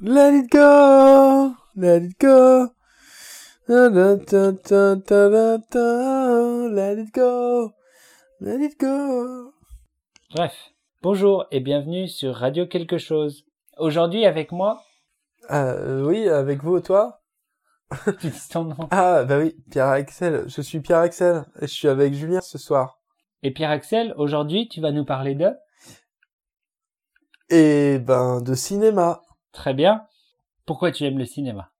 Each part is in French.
Let it go, let it go. Let it go, let it go. Bref, bonjour et bienvenue sur Radio Quelque chose. Aujourd'hui avec moi, Euh, oui, avec vous, toi tu dis ton nom, Ah, bah oui, Pierre-Axel. Je suis Pierre-Axel et je suis avec Julien ce soir. et Pierre-Axel, aujourd'hui tu vas nous parler de... Et ben, de cinéma. Très bien. Pourquoi tu aimes le cinéma?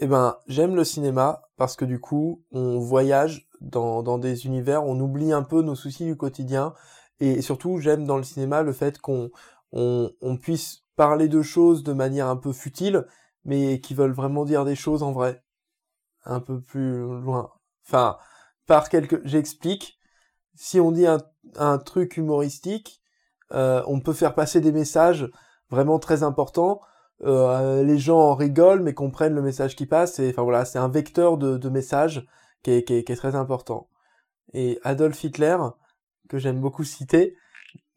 Eh ben, j'aime le cinéma parce que du coup, on voyage dans, des univers, on oublie un peu nos soucis du quotidien. Et surtout, j'aime dans le cinéma le fait qu'on on, on puisse parler de choses de manière un peu futile, mais qui veulent vraiment dire des choses en vrai. Un peu plus loin. Enfin, par quelque... J'explique. Si on dit un, un truc humoristique, euh, on peut faire passer des messages vraiment très importants euh, les gens en rigolent mais comprennent le message qui passe et enfin voilà c'est un vecteur de, de message qui est, qui, est, qui est très important. Et Adolf Hitler que j'aime beaucoup citer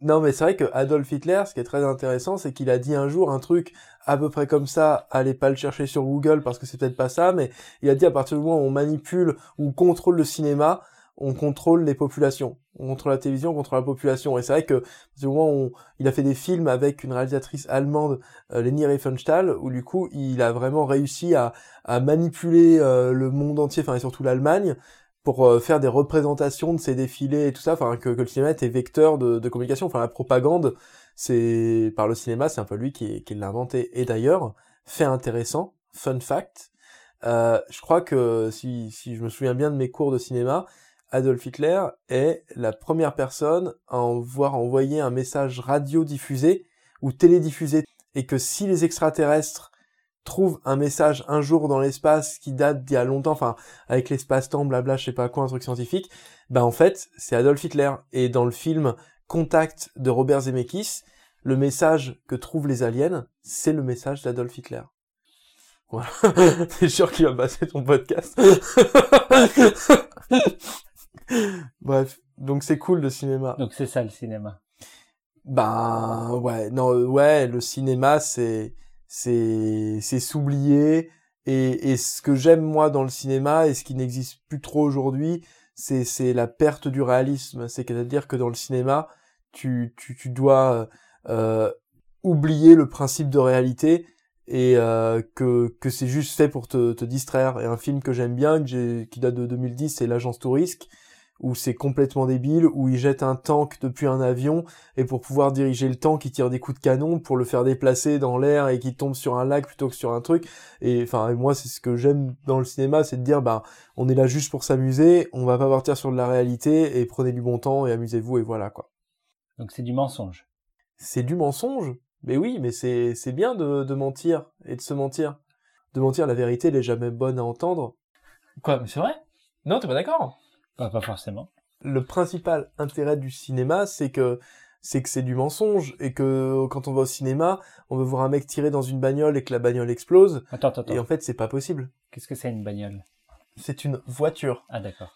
non mais c'est vrai que Adolf Hitler ce qui est très intéressant c'est qu'il a dit un jour un truc à peu près comme ça allez pas le chercher sur Google parce que c'est peut-être pas ça mais il a dit à partir du moment où on manipule ou contrôle le cinéma on contrôle les populations on contrôle la télévision on contrôle la population. Et c'est vrai que du moment on, il a fait des films avec une réalisatrice allemande euh, Leni Riefenstahl, où du coup il a vraiment réussi à, à manipuler euh, le monde entier, enfin et surtout l'Allemagne, pour euh, faire des représentations de ses défilés et tout ça, enfin que, que le cinéma était vecteur de, de communication, enfin la propagande, c'est par le cinéma, c'est un peu lui qui, qui l'a inventé. Et d'ailleurs, fait intéressant, fun fact, euh, je crois que si, si je me souviens bien de mes cours de cinéma, Adolf Hitler est la première personne à avoir envoyé un message radio diffusé ou télédiffusé et que si les extraterrestres trouvent un message un jour dans l'espace qui date d'il y a longtemps, enfin avec l'espace-temps, blabla, je sais pas quoi, un truc scientifique, ben en fait c'est Adolf Hitler. Et dans le film Contact de Robert Zemeckis, le message que trouvent les aliens, c'est le message d'Adolf Hitler. Voilà, c'est sûr qu'il va passer ton podcast? Bref, donc c'est cool le cinéma. Donc c'est ça le cinéma. Ben ouais, non ouais, le cinéma c'est c'est c'est s'oublier et et ce que j'aime moi dans le cinéma et ce qui n'existe plus trop aujourd'hui, c'est c'est la perte du réalisme, c'est à dire que dans le cinéma, tu tu tu dois euh, oublier le principe de réalité et euh, que que c'est juste fait pour te te distraire et un film que j'aime bien que j'ai qui date de 2010, c'est l'agence Tourisque où c'est complètement débile, où il jette un tank depuis un avion, et pour pouvoir diriger le tank, il tire des coups de canon pour le faire déplacer dans l'air et qu'il tombe sur un lac plutôt que sur un truc. Et enfin, moi, c'est ce que j'aime dans le cinéma, c'est de dire, bah, on est là juste pour s'amuser, on va pas partir sur de la réalité, et prenez du bon temps et amusez-vous, et voilà, quoi. Donc c'est du mensonge. C'est du mensonge. Mais oui, mais c'est, c'est bien de, de mentir, et de se mentir. De mentir, la vérité, elle est jamais bonne à entendre. Quoi, mais c'est vrai? Non, t'es pas d'accord? Pas, pas forcément. le principal intérêt du cinéma, c'est que c'est que c'est du mensonge et que quand on va au cinéma, on veut voir un mec tirer dans une bagnole et que la bagnole explose Attends, attends, attends. et en fait c'est pas possible. Qu'est-ce que c'est une bagnole? C'est une voiture. Ah d'accord.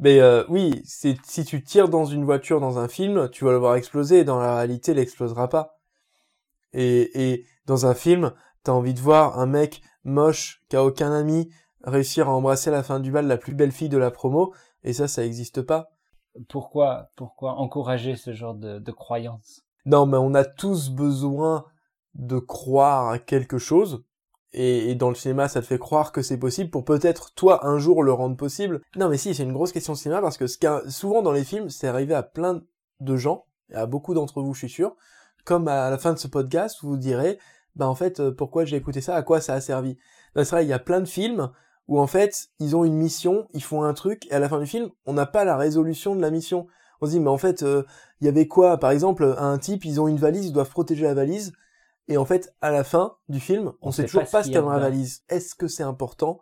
Mais euh, oui, c'est si tu tires dans une voiture dans un film, tu vas le voir exploser et dans la réalité, il explosera pas. Et et dans un film, t'as envie de voir un mec moche qui a aucun ami réussir à embrasser à la fin du bal la plus belle fille de la promo et ça ça existe pas. Pourquoi, pourquoi encourager ce genre de, de croyance? Non, mais on a tous besoin de croire à quelque chose. Et, et dans le cinéma, ça te fait croire que c'est possible pour peut-être toi un jour le rendre possible. Non, mais si, c'est une grosse question de cinéma parce que ce qu'a- souvent dans les films, c'est arrivé à plein de gens, et à beaucoup d'entre vous, je suis sûr, comme à la fin de ce podcast, vous vous direz, bah en fait, euh, pourquoi j'ai écouté ça, à quoi ça a servi? Non, C'est vrai, il y a plein de films où en fait, ils ont une mission, ils font un truc, et à la fin du film, on n'a pas la résolution de la mission. On se dit, mais en fait, euh, il y avait quoi? Par exemple, un type, ils ont une valise, ils doivent protéger la valise, et en fait, à la fin du film, on, On sait sait toujours pas ce qu'il y a dans la valise. Est-ce que c'est important?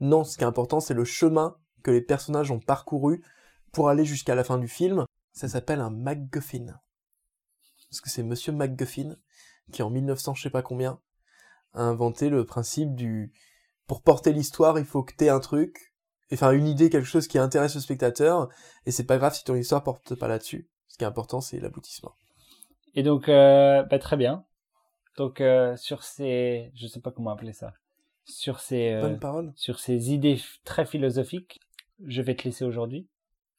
Non, ce qui est important, c'est le chemin que les personnages ont parcouru pour aller jusqu'à la fin du film. Ça s'appelle un MacGuffin. Parce que c'est Monsieur MacGuffin qui, en 1900 je sais pas combien, a inventé le principe du pour porter l'histoire, il faut que t'aies un truc, enfin une idée, quelque chose qui intéresse le spectateur, et c'est pas grave si ton histoire porte pas là-dessus. Ce qui est important, c'est l'aboutissement. Et donc, euh, bah, très bien. Donc euh, sur ces, je sais pas comment appeler ça, sur ces, euh, sur ces idées très philosophiques, je vais te laisser aujourd'hui.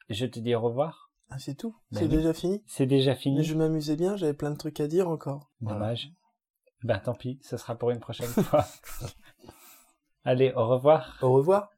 Je te dis au revoir. Ah, c'est tout. Ben c'est oui. déjà fini. C'est déjà Mais fini. je m'amusais bien, j'avais plein de trucs à dire encore. Voilà. Dommage. Ben tant pis, ce sera pour une prochaine fois. Allez, au revoir. Au revoir.